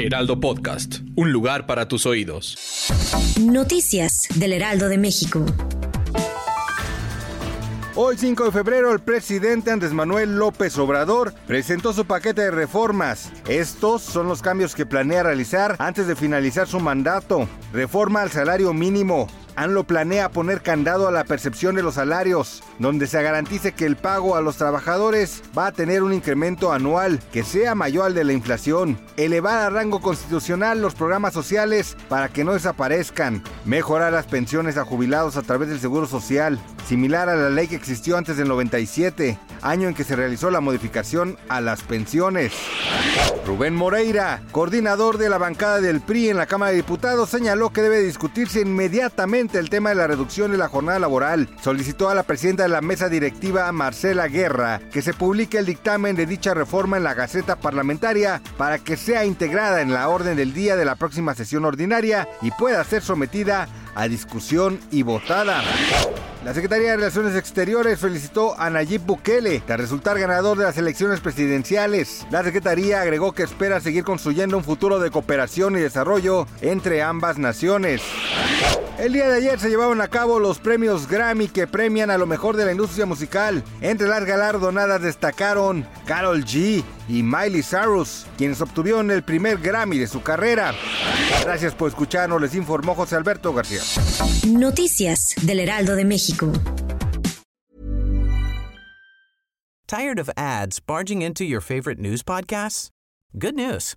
Heraldo Podcast, un lugar para tus oídos. Noticias del Heraldo de México. Hoy 5 de febrero el presidente Andrés Manuel López Obrador presentó su paquete de reformas. Estos son los cambios que planea realizar antes de finalizar su mandato. Reforma al salario mínimo, ANLO planea poner candado a la percepción de los salarios, donde se garantice que el pago a los trabajadores va a tener un incremento anual que sea mayor al de la inflación, elevar a rango constitucional los programas sociales para que no desaparezcan, mejorar las pensiones a jubilados a través del Seguro Social, similar a la ley que existió antes del 97, año en que se realizó la modificación a las pensiones. Rubén Moreira, coordinador de la bancada del PRI en la Cámara de Diputados, señaló que debe discutirse inmediatamente el tema de la reducción de la jornada laboral. Solicitó a la presidenta de la mesa directiva, Marcela Guerra, que se publique el dictamen de dicha reforma en la Gaceta Parlamentaria para que sea integrada en la orden del día de la próxima sesión ordinaria y pueda ser sometida a discusión y votada. La Secretaría de Relaciones Exteriores felicitó a Nayib Bukele de resultar ganador de las elecciones presidenciales. La Secretaría agregó que espera seguir construyendo un futuro de cooperación y desarrollo entre ambas naciones. El día de ayer se llevaron a cabo los premios Grammy que premian a lo mejor de la industria musical. Entre las galardonadas destacaron Carol G y Miley Cyrus, quienes obtuvieron el primer Grammy de su carrera. Gracias por escucharnos, les informó José Alberto García. Noticias del Heraldo de México. Tired of ads barging into your favorite news podcasts? Good news.